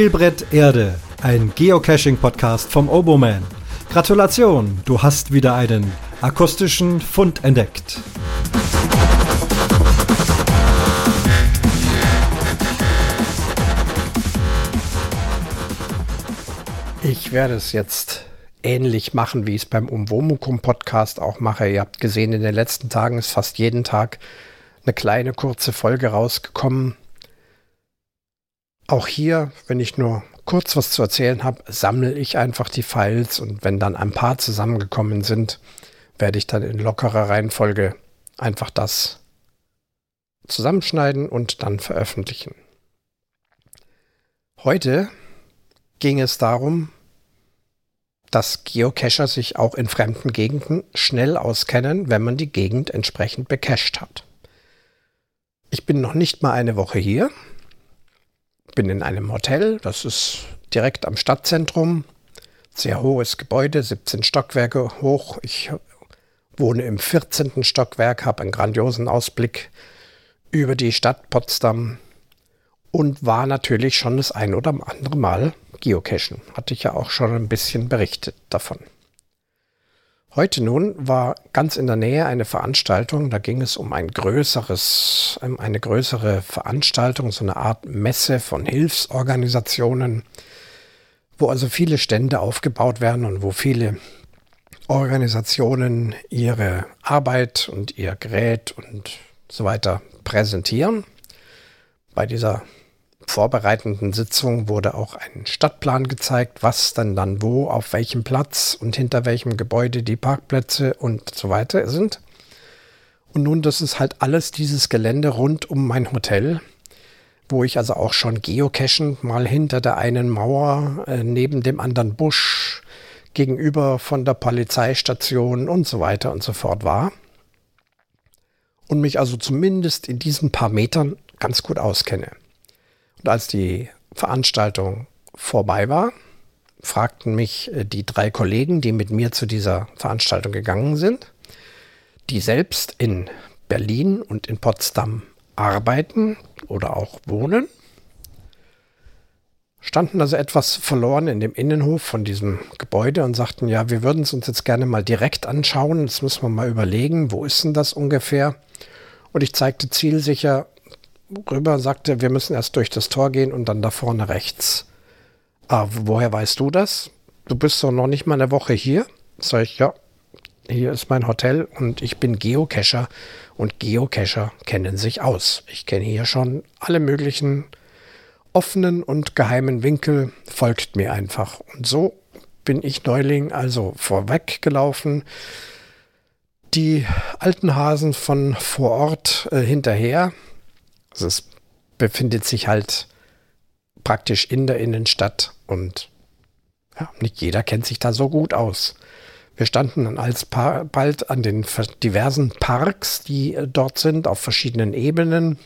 Spielbrett Erde, ein Geocaching-Podcast vom Oboman. Gratulation, du hast wieder einen akustischen Fund entdeckt. Ich werde es jetzt ähnlich machen, wie ich es beim Umwomukum Podcast auch mache. Ihr habt gesehen, in den letzten Tagen ist fast jeden Tag eine kleine kurze Folge rausgekommen. Auch hier, wenn ich nur kurz was zu erzählen habe, sammle ich einfach die Files und wenn dann ein paar zusammengekommen sind, werde ich dann in lockerer Reihenfolge einfach das zusammenschneiden und dann veröffentlichen. Heute ging es darum, dass Geocacher sich auch in fremden Gegenden schnell auskennen, wenn man die Gegend entsprechend becached hat. Ich bin noch nicht mal eine Woche hier, bin in einem Hotel, das ist direkt am Stadtzentrum, sehr hohes Gebäude, 17 Stockwerke hoch. Ich wohne im 14. Stockwerk, habe einen grandiosen Ausblick über die Stadt Potsdam und war natürlich schon das ein oder andere Mal geocachen. Hatte ich ja auch schon ein bisschen berichtet davon. Heute nun war ganz in der Nähe eine Veranstaltung, da ging es um ein größeres, eine größere Veranstaltung, so eine Art Messe von Hilfsorganisationen, wo also viele Stände aufgebaut werden und wo viele Organisationen ihre Arbeit und ihr Gerät und so weiter präsentieren. Bei dieser vorbereitenden Sitzung wurde auch ein Stadtplan gezeigt, was dann dann wo, auf welchem Platz und hinter welchem Gebäude die Parkplätze und so weiter sind. Und nun, das ist halt alles dieses Gelände rund um mein Hotel, wo ich also auch schon geocachen mal hinter der einen Mauer, äh, neben dem anderen Busch, gegenüber von der Polizeistation und so weiter und so fort war. Und mich also zumindest in diesen paar Metern ganz gut auskenne. Und als die Veranstaltung vorbei war, fragten mich äh, die drei Kollegen, die mit mir zu dieser Veranstaltung gegangen sind, die selbst in Berlin und in Potsdam arbeiten oder auch wohnen, standen also etwas verloren in dem Innenhof von diesem Gebäude und sagten, ja, wir würden es uns jetzt gerne mal direkt anschauen, jetzt müssen wir mal überlegen, wo ist denn das ungefähr? Und ich zeigte zielsicher rüber, sagte, wir müssen erst durch das Tor gehen und dann da vorne rechts. Ah, woher weißt du das? Du bist doch noch nicht mal eine Woche hier. Sag ich, ja, hier ist mein Hotel und ich bin Geocacher und Geocacher kennen sich aus. Ich kenne hier schon alle möglichen offenen und geheimen Winkel. Folgt mir einfach. Und so bin ich Neuling also vorweggelaufen. Die alten Hasen von vor Ort äh, hinterher also es befindet sich halt praktisch in der Innenstadt und ja, nicht jeder kennt sich da so gut aus. Wir standen dann alsbald an den diversen Parks, die äh, dort sind, auf verschiedenen Ebenen.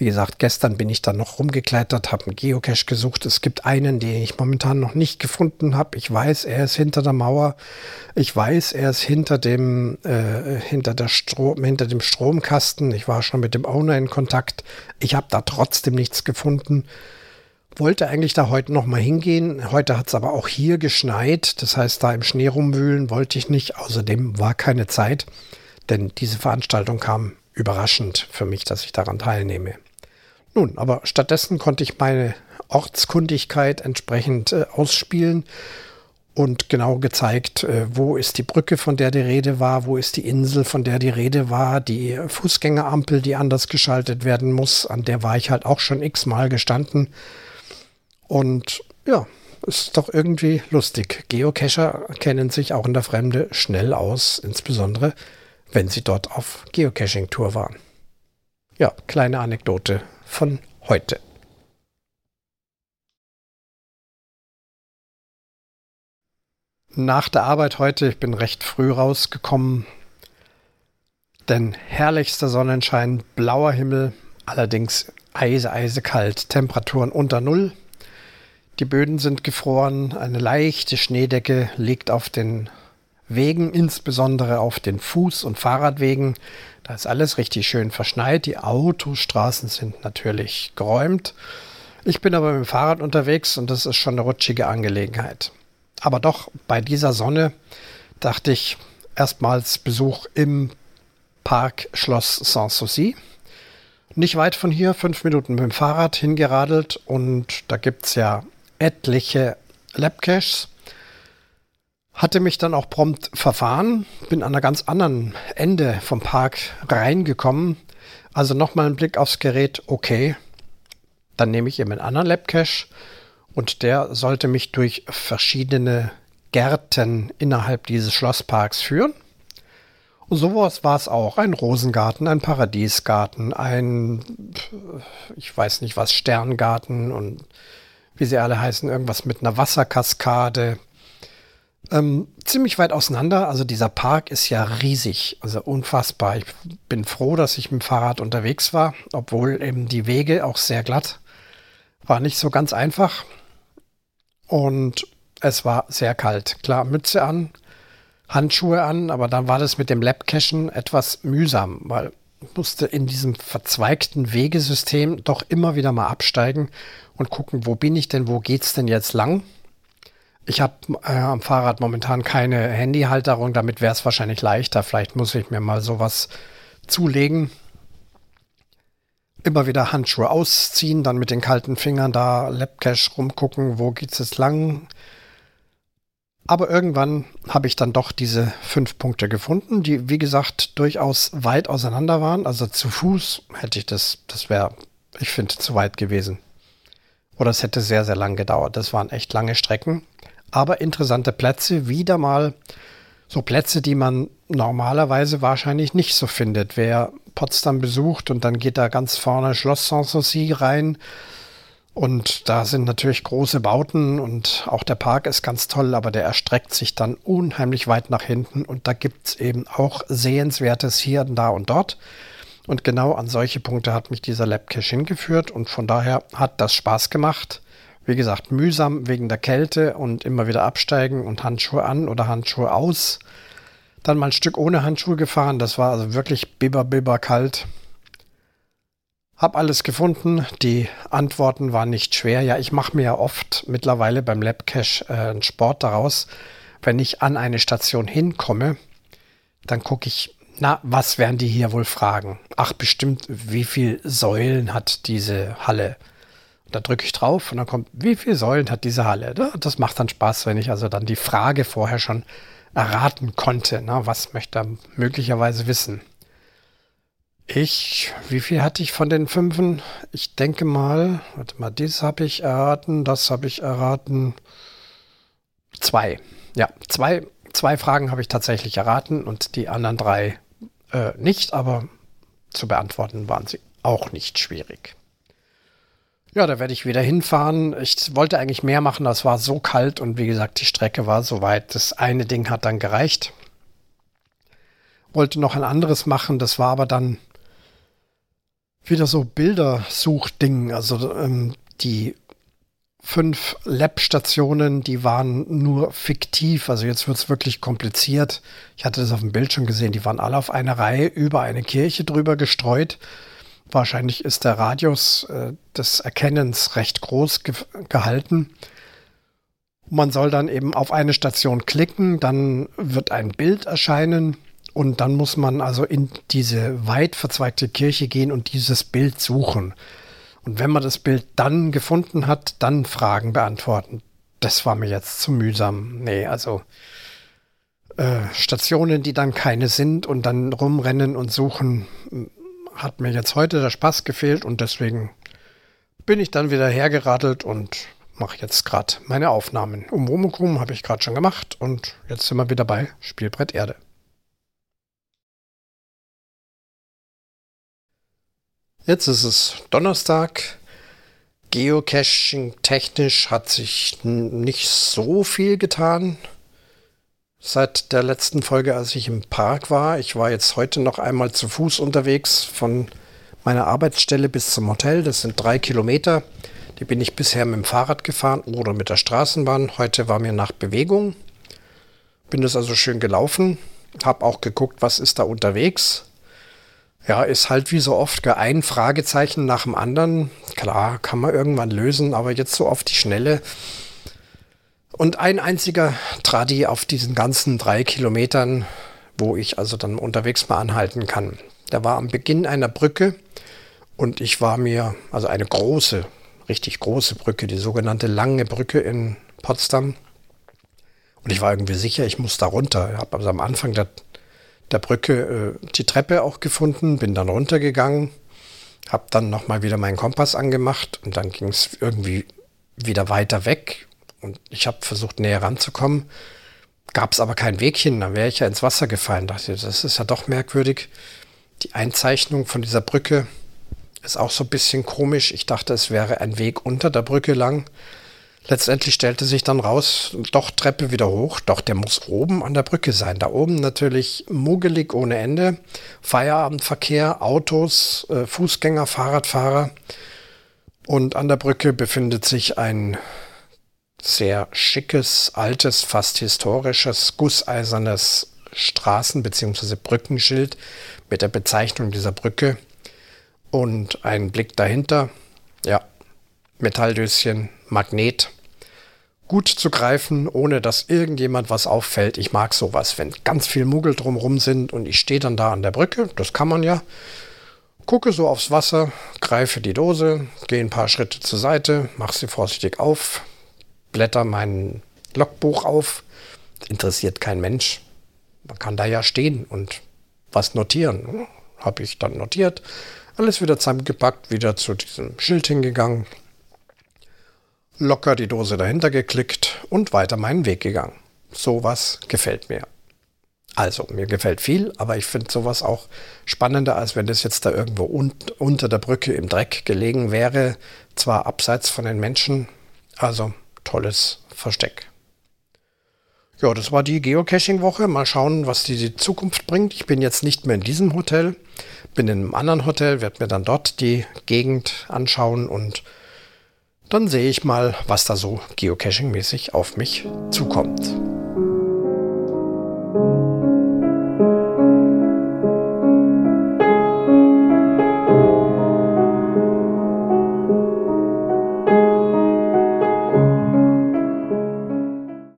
Wie gesagt, gestern bin ich dann noch rumgeklettert, habe einen Geocache gesucht. Es gibt einen, den ich momentan noch nicht gefunden habe. Ich weiß, er ist hinter der Mauer. Ich weiß, er ist hinter dem, äh, hinter, der Strom, hinter dem Stromkasten. Ich war schon mit dem Owner in Kontakt. Ich habe da trotzdem nichts gefunden. Wollte eigentlich da heute noch mal hingehen. Heute hat es aber auch hier geschneit. Das heißt, da im Schnee rumwühlen wollte ich nicht. Außerdem war keine Zeit, denn diese Veranstaltung kam überraschend für mich, dass ich daran teilnehme. Nun, aber stattdessen konnte ich meine Ortskundigkeit entsprechend äh, ausspielen und genau gezeigt, äh, wo ist die Brücke, von der die Rede war, wo ist die Insel, von der die Rede war, die Fußgängerampel, die anders geschaltet werden muss, an der war ich halt auch schon x-mal gestanden. Und ja, ist doch irgendwie lustig. Geocacher kennen sich auch in der Fremde schnell aus, insbesondere wenn sie dort auf Geocaching-Tour waren. Ja, kleine Anekdote von heute. Nach der Arbeit heute, ich bin recht früh rausgekommen, denn herrlichster Sonnenschein, blauer Himmel, allerdings eise, eise kalt, Temperaturen unter Null. Die Böden sind gefroren, eine leichte Schneedecke liegt auf den Wegen, insbesondere auf den Fuß- und Fahrradwegen. Da ist alles richtig schön verschneit. Die Autostraßen sind natürlich geräumt. Ich bin aber mit dem Fahrrad unterwegs und das ist schon eine rutschige Angelegenheit. Aber doch, bei dieser Sonne dachte ich erstmals Besuch im Park Schloss Sanssouci. Nicht weit von hier, fünf Minuten mit dem Fahrrad hingeradelt und da gibt es ja etliche Labcaches. Hatte mich dann auch prompt verfahren, bin an einer ganz anderen Ende vom Park reingekommen. Also nochmal ein Blick aufs Gerät, okay. Dann nehme ich eben einen anderen Labcache und der sollte mich durch verschiedene Gärten innerhalb dieses Schlossparks führen. Und sowas war es auch. Ein Rosengarten, ein Paradiesgarten, ein, ich weiß nicht was, Sterngarten und wie sie alle heißen, irgendwas mit einer Wasserkaskade. Ähm, ziemlich weit auseinander. Also dieser Park ist ja riesig, also unfassbar. Ich bin froh, dass ich mit dem Fahrrad unterwegs war, obwohl eben die Wege auch sehr glatt. War nicht so ganz einfach. Und es war sehr kalt. Klar, Mütze an, Handschuhe an, aber dann war das mit dem Labcachen etwas mühsam, weil ich musste in diesem verzweigten Wegesystem doch immer wieder mal absteigen und gucken, wo bin ich denn, wo geht's denn jetzt lang? Ich habe äh, am Fahrrad momentan keine Handyhalterung, damit wäre es wahrscheinlich leichter. Vielleicht muss ich mir mal sowas zulegen. Immer wieder Handschuhe ausziehen, dann mit den kalten Fingern da Labcache rumgucken, wo geht's jetzt lang? Aber irgendwann habe ich dann doch diese fünf Punkte gefunden, die, wie gesagt, durchaus weit auseinander waren. Also zu Fuß hätte ich das, das wäre, ich finde, zu weit gewesen. Oder es hätte sehr, sehr lang gedauert. Das waren echt lange Strecken. Aber interessante Plätze, wieder mal so Plätze, die man normalerweise wahrscheinlich nicht so findet. Wer Potsdam besucht und dann geht da ganz vorne Schloss Sanssouci rein, und da sind natürlich große Bauten und auch der Park ist ganz toll, aber der erstreckt sich dann unheimlich weit nach hinten und da gibt es eben auch Sehenswertes hier, da und dort. Und genau an solche Punkte hat mich dieser Labcache hingeführt und von daher hat das Spaß gemacht. Wie gesagt, mühsam wegen der Kälte und immer wieder absteigen und Handschuhe an oder Handschuhe aus. Dann mal ein Stück ohne Handschuhe gefahren. Das war also wirklich bibber, bibber kalt. Hab alles gefunden. Die Antworten waren nicht schwer. Ja, ich mache mir ja oft mittlerweile beim Labcache äh, einen Sport daraus. Wenn ich an eine Station hinkomme, dann gucke ich, na, was werden die hier wohl fragen? Ach, bestimmt, wie viele Säulen hat diese Halle? Da drücke ich drauf und dann kommt, wie viele Säulen hat diese Halle? Das macht dann Spaß, wenn ich also dann die Frage vorher schon erraten konnte. Na, was möchte er möglicherweise wissen? Ich, wie viel hatte ich von den Fünfen? Ich denke mal, warte mal, das habe ich erraten, das habe ich erraten. Zwei. Ja, zwei, zwei Fragen habe ich tatsächlich erraten und die anderen drei äh, nicht, aber zu beantworten waren sie auch nicht schwierig. Ja, da werde ich wieder hinfahren. Ich wollte eigentlich mehr machen, das war so kalt und wie gesagt, die Strecke war so weit. Das eine Ding hat dann gereicht. Wollte noch ein anderes machen, das war aber dann wieder so Bildersuchding. Also ähm, die fünf Lab-Stationen, die waren nur fiktiv. Also jetzt wird es wirklich kompliziert. Ich hatte das auf dem Bild schon gesehen. Die waren alle auf einer Reihe über eine Kirche drüber gestreut. Wahrscheinlich ist der Radius äh, des Erkennens recht groß ge gehalten. Man soll dann eben auf eine Station klicken, dann wird ein Bild erscheinen und dann muss man also in diese weit verzweigte Kirche gehen und dieses Bild suchen. Und wenn man das Bild dann gefunden hat, dann Fragen beantworten. Das war mir jetzt zu mühsam. Nee, also äh, Stationen, die dann keine sind und dann rumrennen und suchen, hat mir jetzt heute der Spaß gefehlt und deswegen bin ich dann wieder hergeradelt und mache jetzt gerade meine Aufnahmen. Um Womukum habe ich gerade schon gemacht und jetzt sind wir wieder bei Spielbrett Erde. Jetzt ist es Donnerstag. Geocaching technisch hat sich nicht so viel getan seit der letzten Folge, als ich im Park war. Ich war jetzt heute noch einmal zu Fuß unterwegs von meiner Arbeitsstelle bis zum Hotel. Das sind drei Kilometer. Die bin ich bisher mit dem Fahrrad gefahren oder mit der Straßenbahn. Heute war mir nach Bewegung. Bin das also schön gelaufen. Hab auch geguckt, was ist da unterwegs. Ja, ist halt wie so oft ein Fragezeichen nach dem anderen. klar, kann man irgendwann lösen, aber jetzt so auf die Schnelle. Und ein einziger Tradi auf diesen ganzen drei Kilometern, wo ich also dann unterwegs mal anhalten kann. Der war am Beginn einer Brücke und ich war mir, also eine große, richtig große Brücke, die sogenannte Lange Brücke in Potsdam. Und ich war irgendwie sicher, ich muss da runter. Ich habe also am Anfang der, der Brücke äh, die Treppe auch gefunden, bin dann runtergegangen, habe dann nochmal wieder meinen Kompass angemacht und dann ging es irgendwie wieder weiter weg. Und ich habe versucht, näher ranzukommen. Gab es aber kein Wegchen, dann wäre ich ja ins Wasser gefallen. Dachte das ist ja doch merkwürdig. Die Einzeichnung von dieser Brücke ist auch so ein bisschen komisch. Ich dachte, es wäre ein Weg unter der Brücke lang. Letztendlich stellte sich dann raus, doch Treppe wieder hoch, doch der muss oben an der Brücke sein. Da oben natürlich muggelig ohne Ende, Feierabendverkehr, Autos, äh, Fußgänger, Fahrradfahrer. Und an der Brücke befindet sich ein sehr schickes, altes, fast historisches, gusseisernes Straßen- bzw. Brückenschild mit der Bezeichnung dieser Brücke und ein Blick dahinter. Ja, Metalldöschen, Magnet. Gut zu greifen, ohne dass irgendjemand was auffällt. Ich mag sowas, wenn ganz viel Muggel drumrum sind und ich stehe dann da an der Brücke, das kann man ja. Gucke so aufs Wasser, greife die Dose, gehe ein paar Schritte zur Seite, mache sie vorsichtig auf, blätter mein Logbuch auf. Interessiert kein Mensch. Man kann da ja stehen und was notieren. Habe ich dann notiert. Alles wieder zusammengepackt, wieder zu diesem Schild hingegangen, locker die Dose dahinter geklickt und weiter meinen Weg gegangen. Sowas gefällt mir. Also, mir gefällt viel, aber ich finde sowas auch spannender, als wenn das jetzt da irgendwo un unter der Brücke im Dreck gelegen wäre, zwar abseits von den Menschen, also tolles Versteck. Ja, das war die Geocaching-Woche. Mal schauen, was die, Zukunft bringt. Ich bin jetzt nicht mehr in diesem Hotel, bin in einem anderen Hotel, werde mir dann dort die Gegend anschauen und dann sehe ich mal, was da so geocaching-mäßig auf mich zukommt.